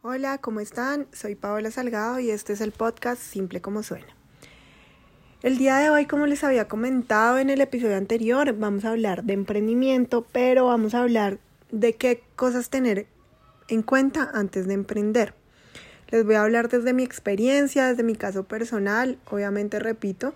Hola, ¿cómo están? Soy Paola Salgado y este es el podcast Simple como suena. El día de hoy, como les había comentado en el episodio anterior, vamos a hablar de emprendimiento, pero vamos a hablar de qué cosas tener en cuenta antes de emprender. Les voy a hablar desde mi experiencia, desde mi caso personal. Obviamente, repito,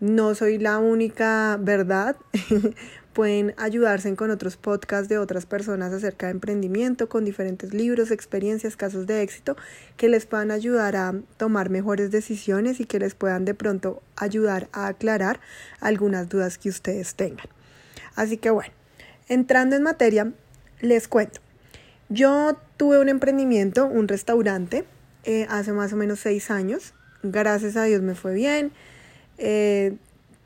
no soy la única verdad. Pueden ayudarse con otros podcasts de otras personas acerca de emprendimiento, con diferentes libros, experiencias, casos de éxito, que les puedan ayudar a tomar mejores decisiones y que les puedan de pronto ayudar a aclarar algunas dudas que ustedes tengan. Así que bueno, entrando en materia, les cuento. Yo tuve un emprendimiento, un restaurante, eh, hace más o menos seis años. Gracias a Dios me fue bien. Eh,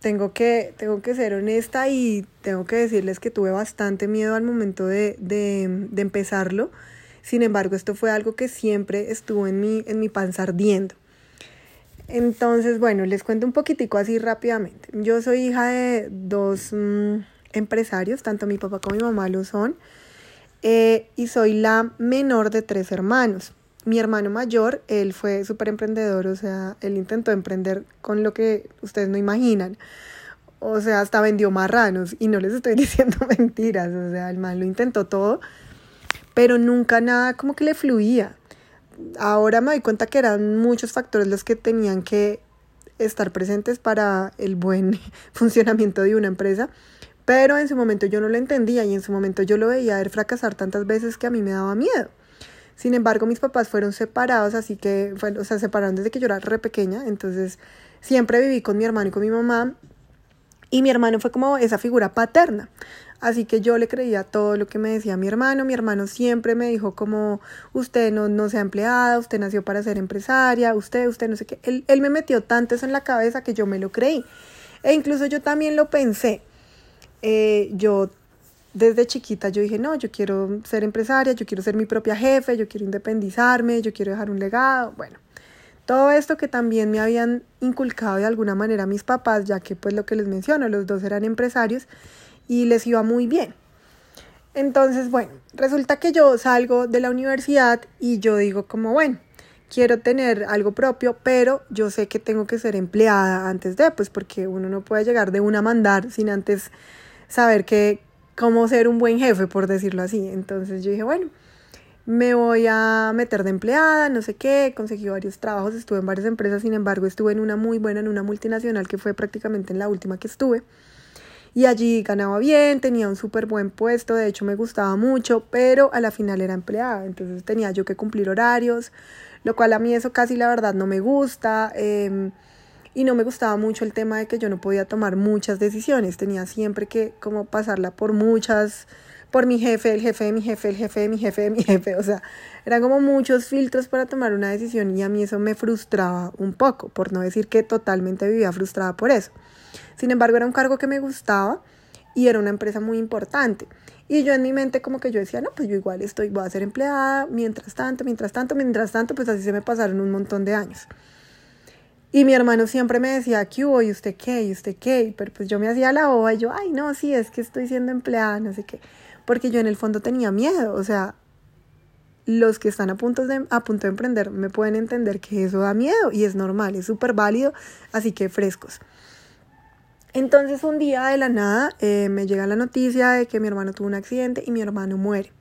tengo que, tengo que ser honesta y tengo que decirles que tuve bastante miedo al momento de, de, de empezarlo. Sin embargo, esto fue algo que siempre estuvo en mi, en mi panza ardiendo. Entonces, bueno, les cuento un poquitico así rápidamente. Yo soy hija de dos mmm, empresarios, tanto mi papá como mi mamá lo son, eh, y soy la menor de tres hermanos. Mi hermano mayor, él fue súper emprendedor, o sea, él intentó emprender con lo que ustedes no imaginan. O sea, hasta vendió marranos y no les estoy diciendo mentiras, o sea, el man lo intentó todo, pero nunca nada como que le fluía. Ahora me doy cuenta que eran muchos factores los que tenían que estar presentes para el buen funcionamiento de una empresa, pero en su momento yo no lo entendía y en su momento yo lo veía ver fracasar tantas veces que a mí me daba miedo. Sin embargo, mis papás fueron separados, así que, fue, o sea, se separaron desde que yo era re pequeña, entonces siempre viví con mi hermano y con mi mamá, y mi hermano fue como esa figura paterna. Así que yo le creía todo lo que me decía mi hermano. Mi hermano siempre me dijo como, usted no, no sea empleada, usted nació para ser empresaria, usted, usted no sé qué. Él, él me metió tanto eso en la cabeza que yo me lo creí. E incluso yo también lo pensé. Eh, yo desde chiquita yo dije, no, yo quiero ser empresaria, yo quiero ser mi propia jefe, yo quiero independizarme, yo quiero dejar un legado, bueno, todo esto que también me habían inculcado de alguna manera mis papás, ya que pues lo que les menciono, los dos eran empresarios y les iba muy bien. Entonces, bueno, resulta que yo salgo de la universidad y yo digo como, bueno, quiero tener algo propio, pero yo sé que tengo que ser empleada antes de, pues porque uno no puede llegar de una a mandar sin antes saber que, cómo ser un buen jefe, por decirlo así. Entonces yo dije, bueno, me voy a meter de empleada, no sé qué, conseguí varios trabajos, estuve en varias empresas, sin embargo estuve en una muy buena, en una multinacional que fue prácticamente en la última que estuve. Y allí ganaba bien, tenía un súper buen puesto, de hecho me gustaba mucho, pero a la final era empleada, entonces tenía yo que cumplir horarios, lo cual a mí eso casi la verdad no me gusta. Eh, y no me gustaba mucho el tema de que yo no podía tomar muchas decisiones, tenía siempre que como pasarla por muchas, por mi jefe, el jefe de mi jefe, el jefe de mi jefe de mi jefe, o sea, eran como muchos filtros para tomar una decisión y a mí eso me frustraba un poco, por no decir que totalmente vivía frustrada por eso. Sin embargo, era un cargo que me gustaba y era una empresa muy importante. Y yo en mi mente como que yo decía, no, pues yo igual estoy, voy a ser empleada, mientras tanto, mientras tanto, mientras tanto, pues así se me pasaron un montón de años. Y mi hermano siempre me decía, ¿qué hubo? ¿Y usted qué? ¿Y usted qué? Pero pues yo me hacía la boba y yo, ay, no, sí, es que estoy siendo empleada, no sé qué. Porque yo en el fondo tenía miedo, o sea, los que están a punto de, a punto de emprender me pueden entender que eso da miedo y es normal, es súper válido, así que frescos. Entonces un día de la nada eh, me llega la noticia de que mi hermano tuvo un accidente y mi hermano muere.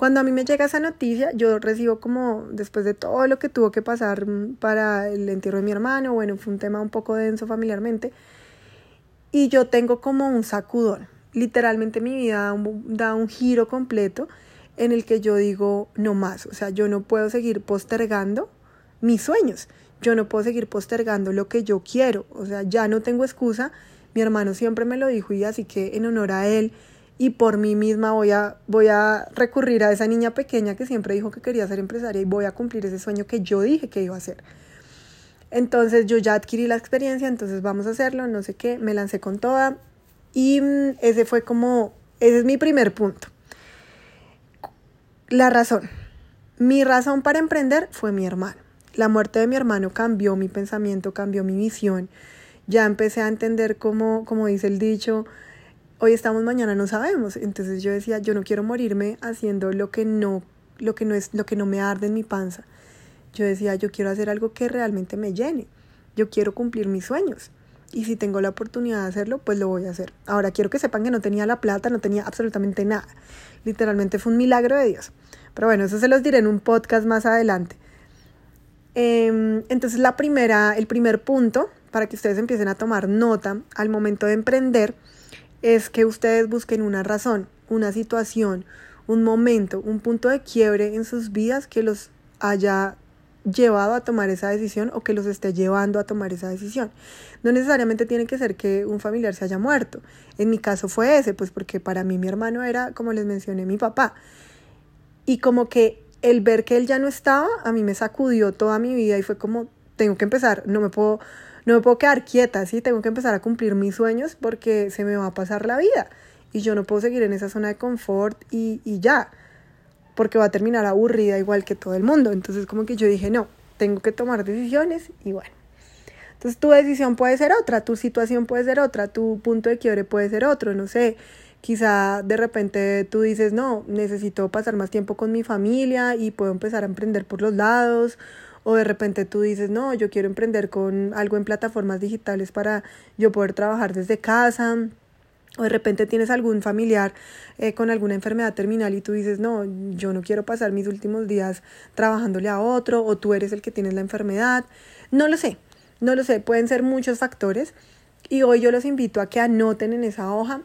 Cuando a mí me llega esa noticia, yo recibo como, después de todo lo que tuvo que pasar para el entierro de mi hermano, bueno, fue un tema un poco denso familiarmente, y yo tengo como un sacudón. Literalmente mi vida da un, da un giro completo en el que yo digo, no más, o sea, yo no puedo seguir postergando mis sueños, yo no puedo seguir postergando lo que yo quiero, o sea, ya no tengo excusa, mi hermano siempre me lo dijo y así que en honor a él, y por mí misma voy a, voy a recurrir a esa niña pequeña que siempre dijo que quería ser empresaria y voy a cumplir ese sueño que yo dije que iba a hacer. Entonces yo ya adquirí la experiencia, entonces vamos a hacerlo, no sé qué, me lancé con toda y mm, ese fue como, ese es mi primer punto. La razón, mi razón para emprender fue mi hermano. La muerte de mi hermano cambió mi pensamiento, cambió mi visión. Ya empecé a entender cómo, como dice el dicho, hoy estamos, mañana no sabemos. Entonces yo decía, yo no quiero morirme haciendo lo que no lo que no es, lo que no me arde en mi panza. Yo decía, yo quiero hacer algo que realmente me llene. Yo quiero cumplir mis sueños. Y si tengo la oportunidad de hacerlo, pues lo voy a hacer. Ahora quiero que sepan que no tenía la plata, no tenía absolutamente nada. Literalmente fue un milagro de Dios. Pero bueno, eso se los diré en un podcast más adelante. Em, entonces la primera, el primer punto para que ustedes empiecen a tomar nota al momento de emprender es que ustedes busquen una razón, una situación, un momento, un punto de quiebre en sus vidas que los haya llevado a tomar esa decisión o que los esté llevando a tomar esa decisión. No necesariamente tiene que ser que un familiar se haya muerto. En mi caso fue ese, pues porque para mí mi hermano era, como les mencioné, mi papá. Y como que el ver que él ya no estaba, a mí me sacudió toda mi vida y fue como, tengo que empezar, no me puedo, no me puedo quedar quieta, ¿sí? Tengo que empezar a cumplir mis sueños porque se me va a pasar la vida. Y yo no puedo seguir en esa zona de confort y, y ya porque va a terminar aburrida igual que todo el mundo. Entonces como que yo dije, no, tengo que tomar decisiones y bueno. Entonces tu decisión puede ser otra, tu situación puede ser otra, tu punto de quiebre puede ser otro, no sé. Quizá de repente tú dices, no, necesito pasar más tiempo con mi familia y puedo empezar a emprender por los lados. O de repente tú dices, no, yo quiero emprender con algo en plataformas digitales para yo poder trabajar desde casa o de repente tienes algún familiar eh, con alguna enfermedad terminal y tú dices, no, yo no quiero pasar mis últimos días trabajándole a otro, o tú eres el que tienes la enfermedad. No lo sé, no lo sé, pueden ser muchos factores. Y hoy yo los invito a que anoten en esa hoja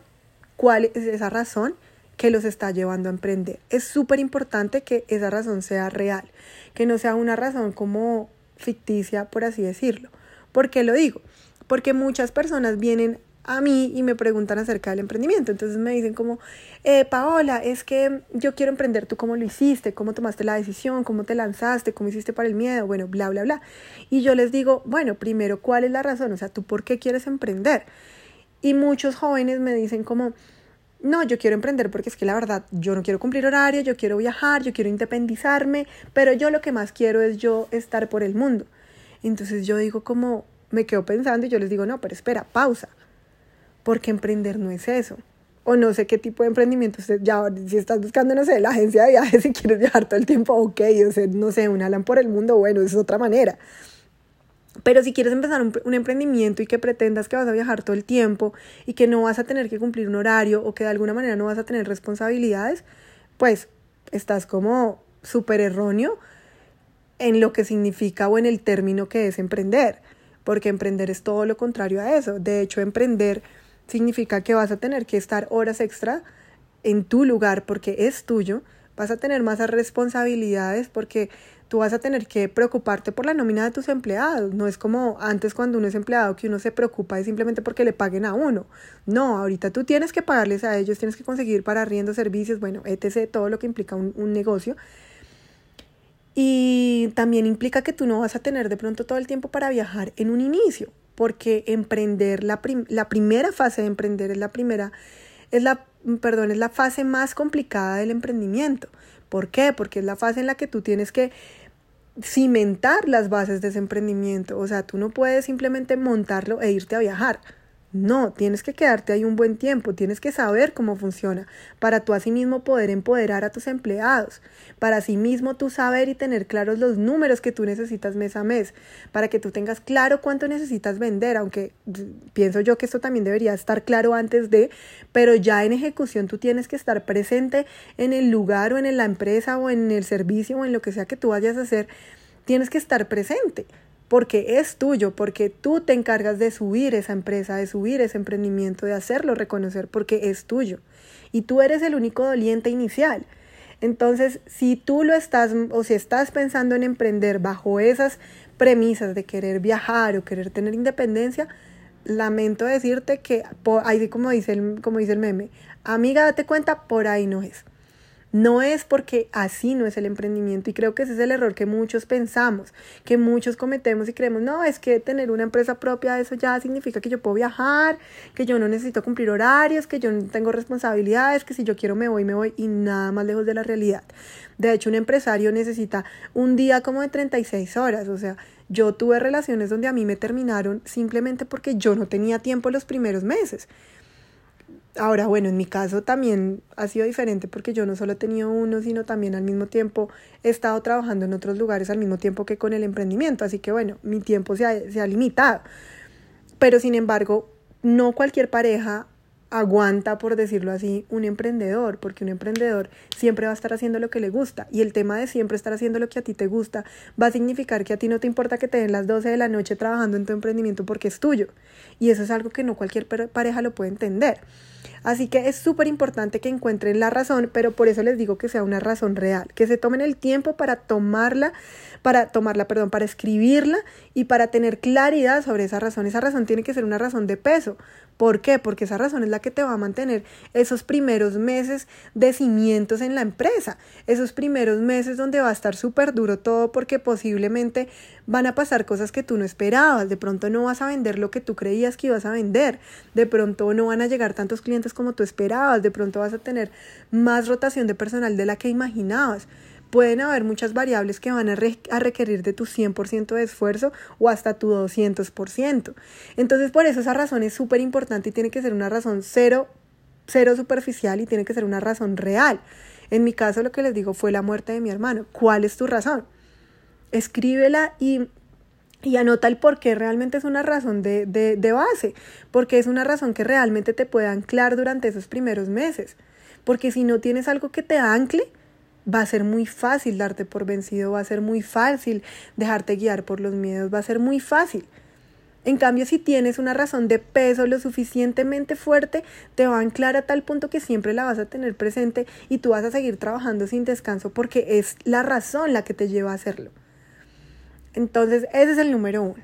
cuál es esa razón que los está llevando a emprender. Es súper importante que esa razón sea real, que no sea una razón como ficticia, por así decirlo. ¿Por qué lo digo? Porque muchas personas vienen a mí y me preguntan acerca del emprendimiento. Entonces me dicen como, eh, Paola, es que yo quiero emprender, ¿tú cómo lo hiciste? ¿Cómo tomaste la decisión? ¿Cómo te lanzaste? ¿Cómo hiciste para el miedo? Bueno, bla, bla, bla. Y yo les digo, bueno, primero, ¿cuál es la razón? O sea, ¿tú por qué quieres emprender? Y muchos jóvenes me dicen como, no, yo quiero emprender porque es que la verdad, yo no quiero cumplir horario, yo quiero viajar, yo quiero independizarme, pero yo lo que más quiero es yo estar por el mundo. Entonces yo digo como, me quedo pensando y yo les digo, no, pero espera, pausa porque emprender no es eso. O no sé qué tipo de emprendimiento ya, si estás buscando, no sé, la agencia de viajes, si quieres viajar todo el tiempo, ok, o sea, no sé, un Alan por el mundo, bueno, es otra manera. Pero si quieres empezar un, emprendimiento y que pretendas que vas a viajar todo el tiempo y que no vas a tener que cumplir un horario o que de alguna manera no vas a tener responsabilidades, pues estás como súper erróneo en lo que significa o en el término que es emprender, porque emprender es todo lo contrario a eso. De hecho, emprender significa que vas a tener que estar horas extra en tu lugar porque es tuyo, vas a tener más responsabilidades porque tú vas a tener que preocuparte por la nómina de tus empleados. No es como antes cuando uno es empleado que uno se preocupa simplemente porque le paguen a uno. No, ahorita tú tienes que pagarles a ellos, tienes que conseguir para arriendo servicios, bueno, etc., todo lo que implica un, un negocio. Y también implica que tú no vas a tener de pronto todo el tiempo para viajar en un inicio porque emprender, la, la primera fase de emprender es la primera, es la, perdón, es la fase más complicada del emprendimiento. ¿Por qué? Porque es la fase en la que tú tienes que cimentar las bases de ese emprendimiento. O sea, tú no puedes simplemente montarlo e irte a viajar. No, tienes que quedarte ahí un buen tiempo, tienes que saber cómo funciona para tú asimismo poder empoderar a tus empleados, para asimismo tú saber y tener claros los números que tú necesitas mes a mes, para que tú tengas claro cuánto necesitas vender, aunque pienso yo que esto también debería estar claro antes de, pero ya en ejecución tú tienes que estar presente en el lugar o en la empresa o en el servicio o en lo que sea que tú vayas a hacer, tienes que estar presente porque es tuyo, porque tú te encargas de subir esa empresa, de subir ese emprendimiento, de hacerlo reconocer porque es tuyo. Y tú eres el único doliente inicial. Entonces, si tú lo estás o si estás pensando en emprender bajo esas premisas de querer viajar o querer tener independencia, lamento decirte que, ahí como dice el, como dice el meme, amiga, date cuenta, por ahí no es. No es porque así no es el emprendimiento y creo que ese es el error que muchos pensamos, que muchos cometemos y creemos, no, es que tener una empresa propia, eso ya significa que yo puedo viajar, que yo no necesito cumplir horarios, que yo no tengo responsabilidades, que si yo quiero me voy, me voy y nada más lejos de la realidad. De hecho, un empresario necesita un día como de 36 horas, o sea, yo tuve relaciones donde a mí me terminaron simplemente porque yo no tenía tiempo los primeros meses Ahora, bueno, en mi caso también ha sido diferente porque yo no solo he tenido uno, sino también al mismo tiempo he estado trabajando en otros lugares al mismo tiempo que con el emprendimiento. Así que bueno, mi tiempo se ha, se ha limitado. Pero sin embargo, no cualquier pareja aguanta, por decirlo así, un emprendedor, porque un emprendedor siempre va a estar haciendo lo que le gusta. Y el tema de siempre estar haciendo lo que a ti te gusta va a significar que a ti no te importa que te den las 12 de la noche trabajando en tu emprendimiento porque es tuyo. Y eso es algo que no cualquier pareja lo puede entender. Así que es súper importante que encuentren la razón, pero por eso les digo que sea una razón real, que se tomen el tiempo para tomarla, para tomarla, perdón, para escribirla y para tener claridad sobre esa razón. Esa razón tiene que ser una razón de peso. ¿Por qué? Porque esa razón es la que te va a mantener esos primeros meses de cimientos en la empresa, esos primeros meses donde va a estar súper duro todo porque posiblemente van a pasar cosas que tú no esperabas, de pronto no vas a vender lo que tú creías que ibas a vender, de pronto no van a llegar tantos clientes como tú esperabas, de pronto vas a tener más rotación de personal de la que imaginabas pueden haber muchas variables que van a, requerir de tu 100% de esfuerzo o hasta tu 200%. Entonces, por eso esa razón es súper importante y tiene que ser una razón cero, cero superficial y tiene que ser una razón real. En mi caso, lo que les digo fue la muerte de mi hermano. ¿Cuál es tu razón? Escríbela y y anota el por qué realmente es una razón de, de, de, base, porque es una razón que realmente te puede anclar durante esos primeros meses. Porque si no tienes algo que te ancle, va a ser muy fácil darte por vencido, va a ser muy fácil dejarte guiar por los miedos, va a ser muy fácil. En cambio, si tienes una razón de peso lo suficientemente fuerte, te va a anclar a tal punto que siempre la vas a tener presente y tú vas a seguir trabajando sin descanso porque es la razón la que te lleva a hacerlo. Entonces, ese es el número uno.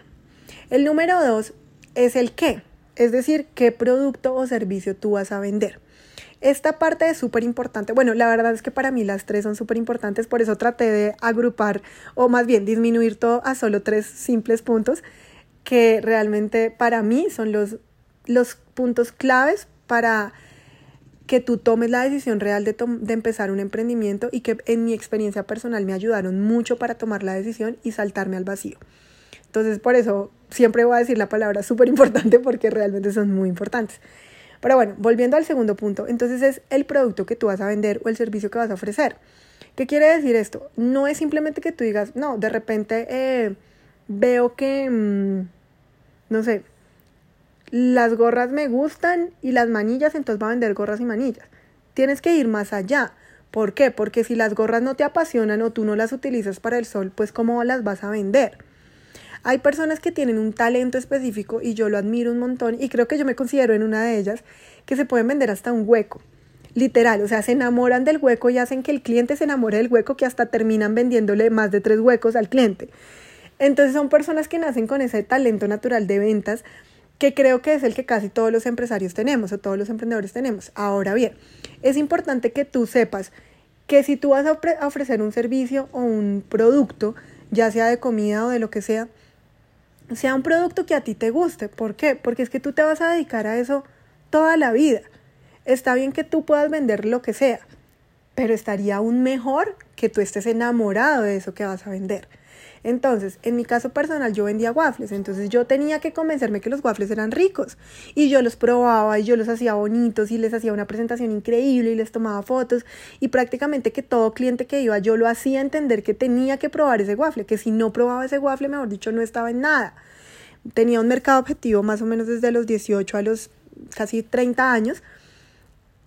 El número dos es el qué, es decir, qué producto o servicio tú vas a vender. Esta parte es súper importante. Bueno, la verdad es que para mí las tres son súper importantes, por eso traté de agrupar o más bien disminuir todo a solo tres simples puntos que realmente para mí son los, los puntos claves para que tú tomes la decisión real de, de, empezar un emprendimiento y que en mi experiencia personal me ayudaron mucho para tomar la decisión y saltarme al vacío. Entonces, por eso siempre voy a decir la palabra súper importante porque realmente son muy importantes. Pero bueno, volviendo al segundo punto, entonces es el producto que tú vas a vender o el servicio que vas a ofrecer. ¿Qué quiere decir esto? No es simplemente que tú digas, no, de repente eh, veo que, mm, no sé, las gorras me gustan y las manillas, entonces va a vender gorras y manillas. Tienes que ir más allá. ¿Por qué? Porque si las gorras no te apasionan o tú no las utilizas para el sol, pues ¿cómo las vas a vender? Hay personas que tienen un talento específico y yo lo admiro un montón y creo que yo me considero en una de ellas que se pueden vender hasta un hueco. Literal, o sea, se enamoran del hueco y hacen que el cliente se enamore del hueco que hasta terminan vendiéndole más de tres huecos al cliente. Entonces son personas que nacen con ese talento natural de ventas que creo que es el que casi todos los empresarios tenemos o todos los emprendedores tenemos. Ahora bien, es importante que tú sepas que si tú vas a ofrecer un servicio o un producto, ya sea de comida o de lo que sea, sea un producto que a ti te guste. ¿Por qué? Porque es que tú te vas a dedicar a eso toda la vida. Está bien que tú puedas vender lo que sea, pero estaría aún mejor que tú estés enamorado de eso que vas a vender. Entonces, en mi caso personal, yo vendía waffles, entonces yo tenía que convencerme que los waffles eran ricos y yo los probaba y yo los hacía bonitos y les hacía una presentación increíble y les tomaba fotos y prácticamente que todo cliente que iba yo lo hacía entender que tenía que probar ese waffle, que si no probaba ese waffle, mejor dicho, no estaba en nada. Tenía un mercado objetivo más o menos desde los 18 a los casi 30 años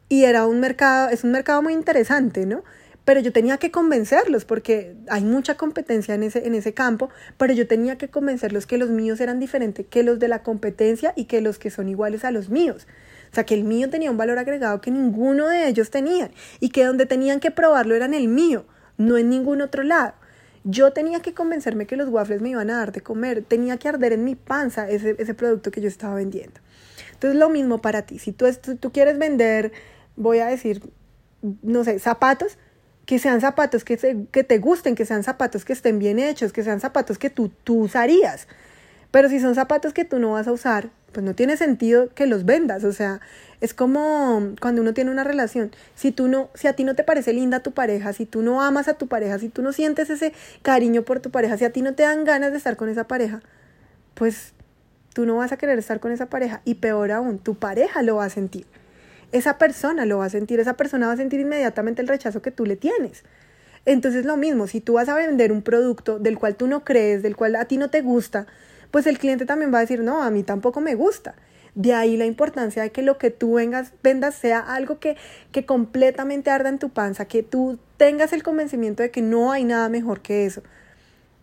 y era un mercado, es un mercado muy interesante, ¿no? Pero yo tenía que convencerlos porque hay mucha competencia en ese, en ese campo, pero yo tenía que convencerlos que los míos eran diferentes que los de la competencia y que los que son iguales a los míos. O sea, que el mío tenía un valor agregado que ninguno de ellos tenía y que donde tenían que probarlo era en el mío, no en ningún otro lado. Yo tenía que convencerme que los waffles me iban a dar de comer, tenía que arder en mi panza ese, ese producto que yo estaba vendiendo. Entonces, lo mismo para ti. Si tú, tú quieres vender, voy a decir, no sé, zapatos, que sean zapatos que, que te gusten, que sean zapatos que estén bien hechos, que sean zapatos que tú, tú usarías. Pero si son zapatos que tú no vas a usar, pues no tiene sentido que los vendas. O sea, es como cuando uno tiene una relación. Si tú no, si a ti no te parece linda tu pareja, si tú no amas a tu pareja, si tú no sientes ese cariño por tu pareja, si a ti no te dan ganas de estar con esa pareja, pues tú no vas a querer estar con esa pareja. Y peor aún, tu pareja lo va a sentir. Esa persona lo va a sentir, esa persona va a sentir inmediatamente el rechazo que tú le tienes. Entonces lo mismo, si tú vas a vender un producto del cual tú no crees, del cual a ti no te gusta, pues el cliente también va a decir, no, a mí tampoco me gusta. De ahí la importancia de que lo que tú vengas, vendas sea algo que, que completamente arda en tu panza, que tú tengas el convencimiento de que no hay nada mejor que eso.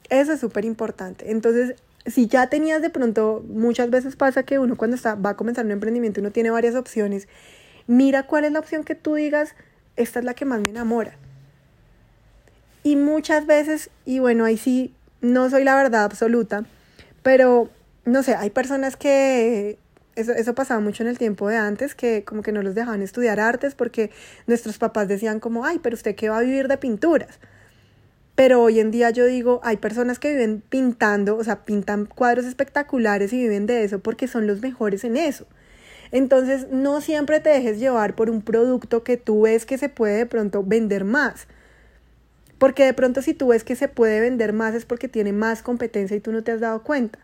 Eso es súper importante. Entonces, si ya tenías de pronto, muchas veces pasa que uno cuando está, va a comenzar un emprendimiento uno tiene varias opciones, mira cuál es la opción que tú digas, esta es la que más me enamora. Y muchas veces, y bueno, ahí sí, no soy la verdad absoluta, pero no sé, hay personas que eso, eso pasaba mucho en el tiempo de antes, que como que no los dejaban estudiar artes porque nuestros papás decían como, ay, pero usted qué va a vivir de pinturas. Pero hoy en día yo digo, hay personas que viven pintando, o sea, pintan cuadros espectaculares y viven de eso porque son los mejores en eso. Entonces, no siempre te dejes llevar por un producto que tú ves que se puede de pronto vender más. Porque de pronto si tú ves que se puede vender más es porque tiene más competencia y tú no te has dado cuenta.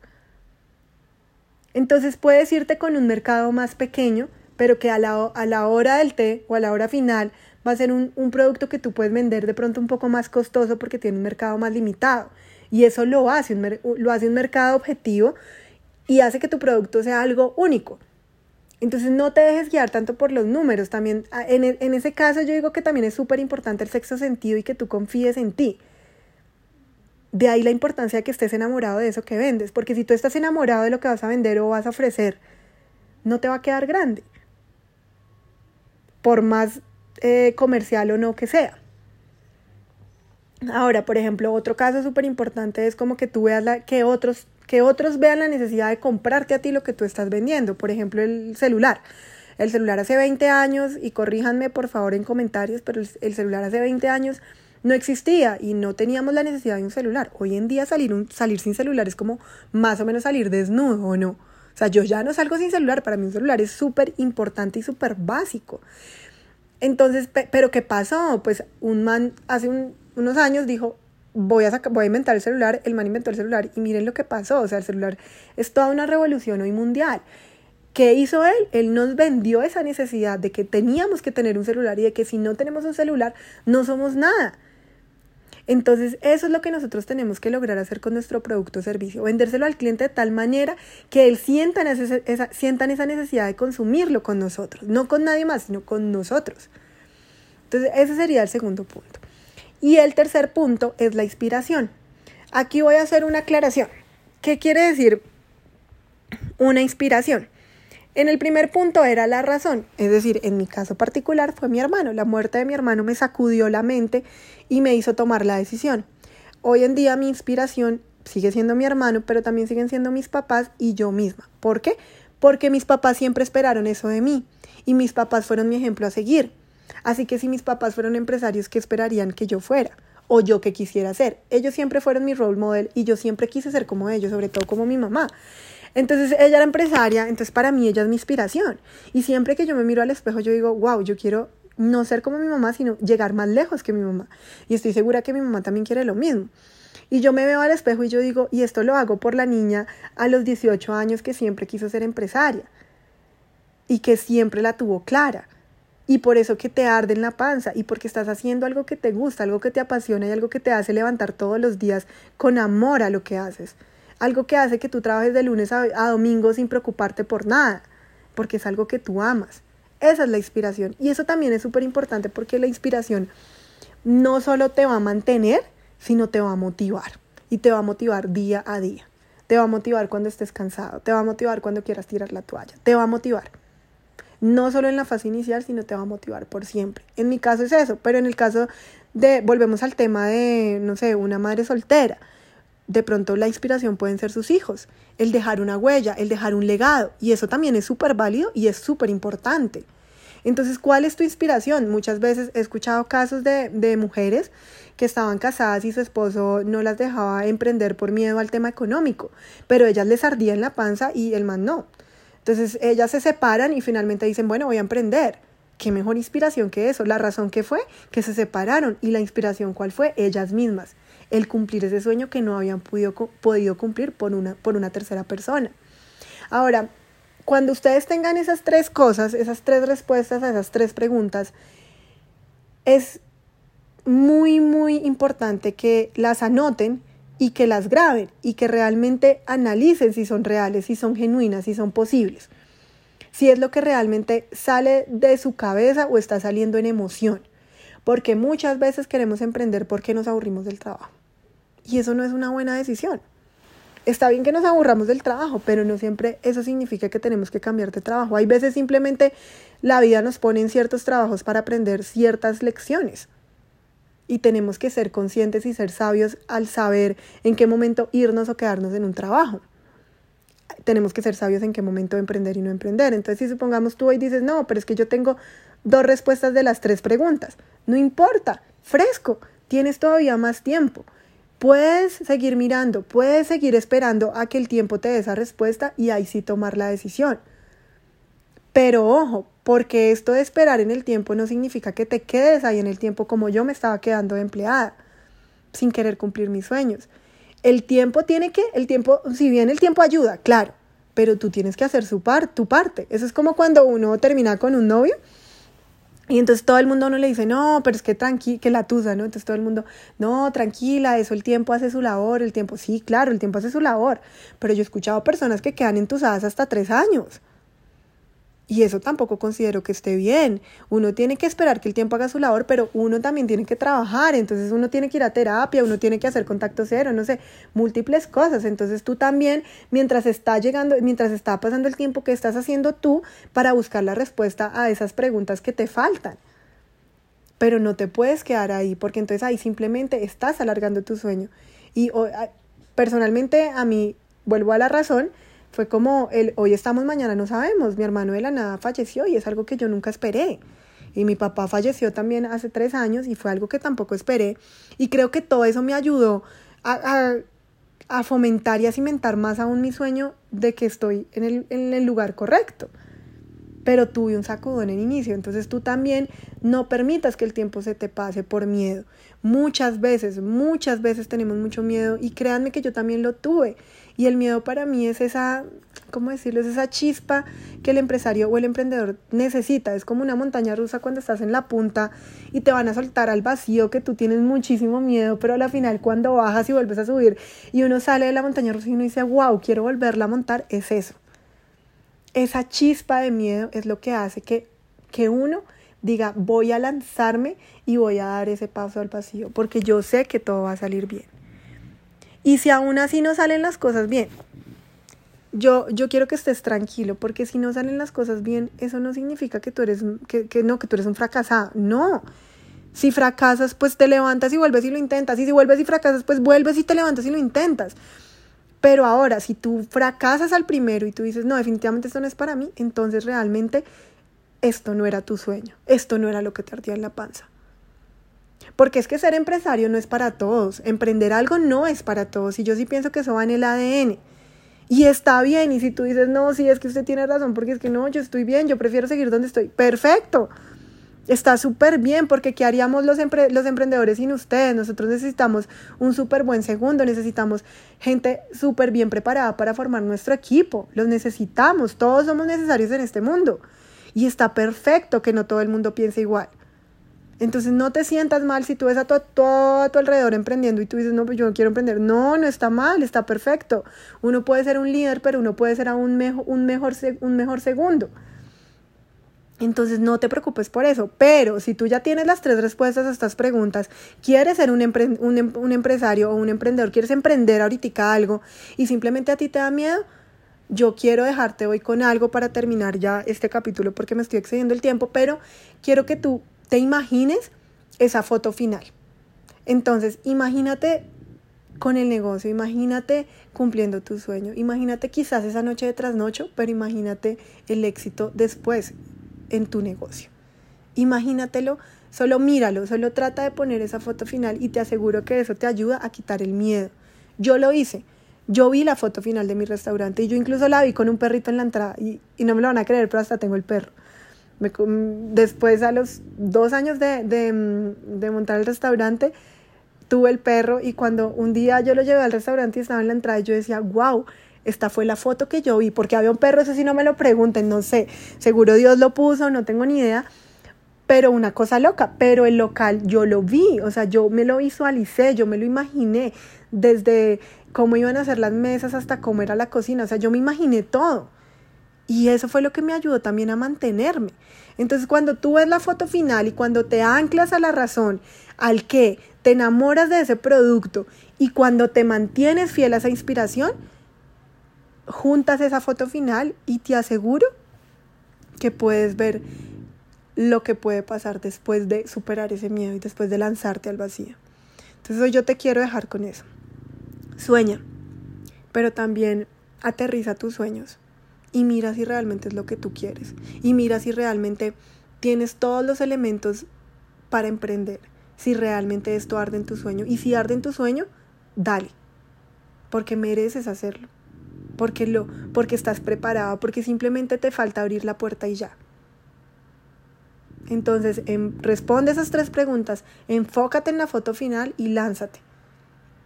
Entonces puedes irte con un mercado más pequeño, pero que a la, a la hora del té o a la hora final va a ser un, un producto que tú puedes vender de pronto un poco más costoso porque tiene un mercado más limitado. Y eso lo hace lo hace un mercado objetivo y hace que tu producto sea algo único. Entonces no te dejes guiar tanto por los números. También ah, en, e, en ese caso yo digo que también es súper importante el sexto sentido y que tú confíes en ti. De ahí la importancia de que estés enamorado de eso que vendes. Porque si tú estás enamorado de lo que vas a vender o vas a ofrecer, no te va a quedar grande. Por más eh, comercial o no que sea. Ahora, por ejemplo, otro caso súper importante es como que tú veas la, que otros que otros vean la necesidad de comprarte a ti lo que tú estás vendiendo. Por ejemplo, el celular. El celular hace 20 años, y corríjanme por favor en comentarios, pero el celular hace 20 años no existía y no teníamos la necesidad de un celular. Hoy en día salir, un, salir sin celular es como más o menos salir desnudo, ¿o no? O sea, yo ya no salgo sin celular, para mí un celular es súper importante y súper básico. Entonces, pero ¿qué pasó? Pues un man hace unos años dijo, voy a, inventar el celular, el man inventó el celular y miren lo que pasó, o sea, el celular es toda una revolución hoy mundial. ¿Qué hizo él? Él nos vendió esa necesidad de que teníamos que tener un celular y de que si no tenemos un celular no somos nada. Entonces, eso es lo que nosotros tenemos que lograr hacer con nuestro producto o servicio, vendérselo al cliente de tal manera que él sienta esa, sientan esa necesidad de consumirlo con nosotros, no con nadie más, sino con nosotros. Entonces, ese sería el segundo punto. Y el tercer punto es la inspiración. Aquí voy a hacer una aclaración. ¿Qué quiere decir una inspiración? En el primer punto era la razón, es decir, en mi caso particular fue mi hermano. La muerte de mi hermano me sacudió la mente y me hizo tomar la decisión. Hoy en día mi inspiración sigue siendo mi hermano, pero también siguen siendo mis papás y yo misma. ¿Por qué? Porque mis papás siempre esperaron eso de mí y mis papás fueron mi ejemplo a seguir. Así que si mis papás fueron empresarios, ¿qué esperarían que yo fuera? O yo que quisiera ser. Ellos siempre fueron mi role model y yo siempre quise ser como ellos, sobre todo como mi mamá. Entonces ella era empresaria, entonces para mí ella es mi inspiración. Y siempre que yo me miro al espejo, yo digo, wow, yo quiero no ser como mi mamá, sino llegar más lejos que mi mamá. Y estoy segura que mi mamá también quiere lo mismo. Y yo me veo al espejo y yo digo, y esto lo hago por la niña a los 18 años que siempre quiso ser empresaria y que siempre la tuvo clara y por eso que te arde en la panza y porque estás haciendo algo que te gusta, algo que te apasiona y algo que te hace levantar todos los días con amor a lo que haces. Algo que hace que tú trabajes de lunes a, domingo sin preocuparte por nada, porque es algo que tú amas. Esa es la inspiración. Y eso también es súper importante porque la inspiración no solo te va a mantener, sino te va a motivar. Y te va a motivar día a día. Te va a motivar cuando estés cansado. Te va a motivar cuando quieras tirar la toalla. Te va a motivar no solo en la fase inicial, sino te va a motivar por siempre. En mi caso es eso, pero en el caso de, volvemos al tema de, no sé, una madre soltera, de pronto la inspiración pueden ser sus hijos, el dejar una huella, el dejar un legado, y eso también es súper válido y es súper importante. Entonces, ¿cuál es tu inspiración? Muchas veces he escuchado casos de, de mujeres que estaban casadas y su esposo no las dejaba emprender por miedo al tema económico, pero ellas les ardía en la panza y el man no. Entonces ellas se separan y finalmente dicen, bueno, voy a emprender. ¿Qué mejor inspiración que eso? La razón que fue que se separaron y la inspiración cuál fue ellas mismas. El cumplir ese sueño que no habían podido, podido cumplir por una, por una tercera persona. Ahora, cuando ustedes tengan esas tres cosas, esas tres respuestas a esas tres preguntas, es muy, muy importante que las anoten y que las graben y que realmente analicen si son reales, si son genuinas, si son posibles. Si es lo que realmente sale de su cabeza o está saliendo en emoción. Porque muchas veces queremos emprender porque nos aburrimos del trabajo. Y eso no es una buena decisión. Está bien que nos aburramos del trabajo, pero no siempre eso significa que tenemos que cambiar de trabajo. Hay veces simplemente la vida nos pone en ciertos trabajos para aprender ciertas lecciones y tenemos que ser conscientes y ser sabios al saber en qué momento irnos o quedarnos en un trabajo. Tenemos que ser sabios en qué momento emprender y no emprender. Entonces, si supongamos tú hoy dices, no, pero es que yo tengo dos respuestas de las tres preguntas, no importa, fresco, tienes todavía más tiempo. Puedes seguir mirando, puedes seguir esperando a que el tiempo te dé esa respuesta y ahí sí tomar la decisión. Pero ojo, porque esto de esperar en el tiempo no significa que te quedes ahí en el tiempo como yo me estaba quedando de empleada, sin querer cumplir mis sueños. El tiempo tiene que, el tiempo, si bien el tiempo ayuda, claro, pero tú tienes que hacer su par, tu parte. Eso es como cuando uno termina con un novio y entonces todo el mundo no le dice, no, pero es que tranqui, que la tusa, ¿no? Entonces todo el mundo, no, tranquila, eso el tiempo hace su labor, el tiempo, sí, claro, el tiempo hace su labor, pero yo he escuchado personas que quedan entusadas hasta tres años. Y eso tampoco considero que esté bien. Uno tiene que esperar que el tiempo haga su labor, pero uno también tiene que trabajar. Entonces uno tiene que ir a terapia, uno tiene que hacer contacto cero, no sé, múltiples cosas. Entonces tú también, mientras está llegando, mientras está pasando el tiempo, que estás haciendo tú para buscar la respuesta a esas preguntas que te faltan? Pero no te puedes quedar ahí, porque entonces ahí simplemente estás alargando tu sueño. Y personalmente a mí, vuelvo a la razón, fue como el hoy estamos, mañana no sabemos. Mi hermano de la nada falleció y es algo que yo nunca esperé. Y mi papá falleció también hace tres años y fue algo que tampoco esperé. Y creo que todo eso me ayudó a, a, fomentar y a cimentar más aún mi sueño de que estoy en el, en el lugar correcto. Pero tuve un sacudón en inicio, entonces tú también no permitas que el tiempo se te pase por miedo. Muchas veces, muchas veces tenemos mucho miedo y créanme que yo también lo tuve. Y el miedo para mí es esa, ¿cómo decirlo? Es esa chispa que el empresario o el emprendedor necesita. Es como una montaña rusa cuando estás en la punta y te van a soltar al vacío que tú tienes muchísimo miedo, pero al final cuando bajas y vuelves a subir y uno sale de la montaña rusa y uno dice, wow, quiero volverla a montar, es eso. Esa chispa de miedo es lo que hace que, que uno diga, voy a lanzarme y voy a dar ese paso al vacío, porque yo sé que todo va a salir bien. Y si aún así no salen las cosas bien, yo, yo quiero que estés tranquilo, porque si no salen las cosas bien, eso no significa que tú eres, que, que no, que tú eres un fracasado. No. Si fracasas, pues te levantas y vuelves y lo intentas. Y si vuelves y fracasas, pues vuelves y te levantas y lo intentas. Pero ahora, si tú fracasas al primero y tú dices, no, definitivamente esto no es para mí, entonces realmente esto no era tu sueño, esto no era lo que te ardía en la panza. Porque es que ser empresario no es para todos, emprender algo no es para todos y yo sí pienso que eso va en el ADN. Y está bien, y si tú dices, no, sí, es que usted tiene razón, porque es que no, yo estoy bien, yo prefiero seguir donde estoy, perfecto. Está súper bien, porque ¿qué haríamos los, los emprendedores sin ustedes? Nosotros necesitamos un súper buen segundo, necesitamos gente súper bien preparada para formar nuestro equipo, los necesitamos, todos somos necesarios en este mundo. Y está perfecto que no todo el mundo piense igual. Entonces no te sientas mal si tú ves a todo, a tu alrededor emprendiendo y tú dices, no, pues yo no quiero emprender. No, no está mal, está perfecto. Uno puede ser un líder, pero uno puede ser aún un, mejor, un mejor segundo. Entonces no te preocupes por eso. Pero si tú ya tienes las tres respuestas a estas preguntas, quieres ser un, un, em-, un empresario o un emprendedor, quieres emprender ahorita algo y simplemente a ti te da miedo, yo quiero dejarte hoy con algo para terminar ya este capítulo porque me estoy excediendo el tiempo, pero quiero que tú te imagines esa foto final. Entonces, imagínate con el negocio, imagínate cumpliendo tu sueño, imagínate quizás esa noche de trasnocho, pero imagínate el éxito después en tu negocio. Imagínatelo, solo míralo, solo trata de poner esa foto final y te aseguro que eso te ayuda a quitar el miedo. Yo lo hice. Yo vi la foto final de mi restaurante y yo incluso la vi con un perrito en la entrada y, y no me lo van a creer, pero hasta tengo el perro después, a los dos años de, de, montar el restaurante, tuve el perro y cuando un día yo lo llevé al restaurante y estaba en la entrada, yo decía, wow, Esta fue la foto que yo vi, porque había un perro, eso sí no me lo pregunten, no sé, seguro Dios lo puso, no tengo ni idea, pero una cosa loca, pero el local yo lo vi, o sea, yo me lo visualicé, yo me lo imaginé, desde cómo iban a ser las mesas hasta cómo era la cocina, o sea, yo me imaginé todo. Y eso fue lo que me ayudó también a mantenerme. Entonces, cuando tú ves la foto final y cuando te anclas a la razón, al que te enamoras de ese producto y cuando te mantienes fiel a esa inspiración, juntas esa foto final y te aseguro que puedes ver lo que puede pasar después de superar ese miedo y después de lanzarte al vacío. Entonces yo te quiero dejar con eso. Sueña, pero también aterriza tus sueños y mira si realmente es lo que tú quieres. Y mira si realmente tienes todos los elementos para emprender. Si realmente esto arde en tu sueño. Y si arde en tu sueño, dale. Porque mereces hacerlo. Porque, lo, porque estás preparado. Porque simplemente te falta abrir la puerta y ya. Entonces, em, responde esas tres preguntas, enfócate en la foto final y lánzate.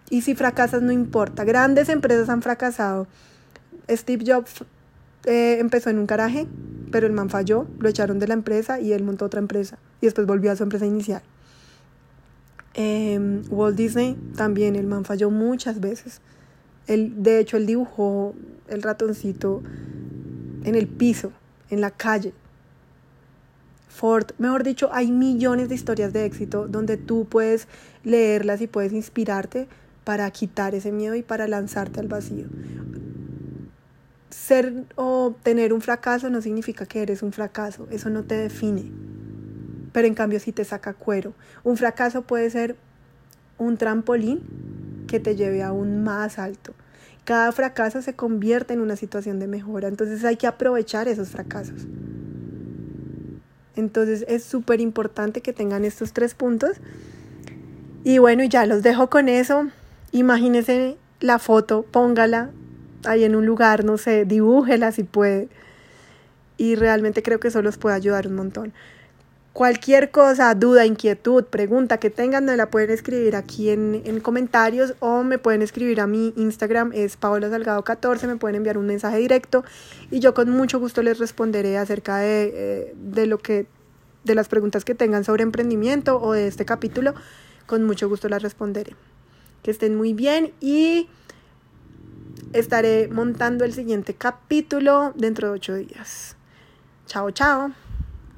Y si fracasas, no importa. Grandes empresas han fracasado. Steve Jobs eh, empezó en un garaje, pero el man falló, lo echaron de la empresa y él montó otra empresa. Y después volvió a su empresa inicial. Em, Walt Disney también, el man falló muchas veces. De hecho, él dibujó el ratoncito en el piso, en la calle. Ford, mejor dicho, hay millones de historias de éxito donde tú puedes leerlas y puedes inspirarte para quitar ese miedo y para lanzarte al vacío. Ser o tener un fracaso no significa que eres un fracaso, eso no te define. Pero en cambio sí te saca cuero. Un fracaso puede ser un trampolín que te lleve aún más alto. Cada fracaso se convierte en una situación de mejora, entonces hay que aprovechar esos fracasos. Entonces es súper importante que tengan estos tres puntos. Y bueno, ya los dejo con eso. Imagínense la foto, póngala ahí en un lugar, no sé, dibújela si puede. Y realmente creo que eso los puede ayudar un montón. Cualquier cosa, duda, inquietud, pregunta que tengan, me la pueden escribir aquí en, en comentarios o me pueden escribir a mi Instagram, es Paola Salgado 14, me pueden enviar un mensaje directo y yo con mucho gusto les responderé acerca de, eh, de lo que, de las preguntas que tengan sobre emprendimiento o de este capítulo, con mucho gusto las responderé. Que estén muy bien y estaré montando el siguiente capítulo dentro de ocho días. Chao, chao.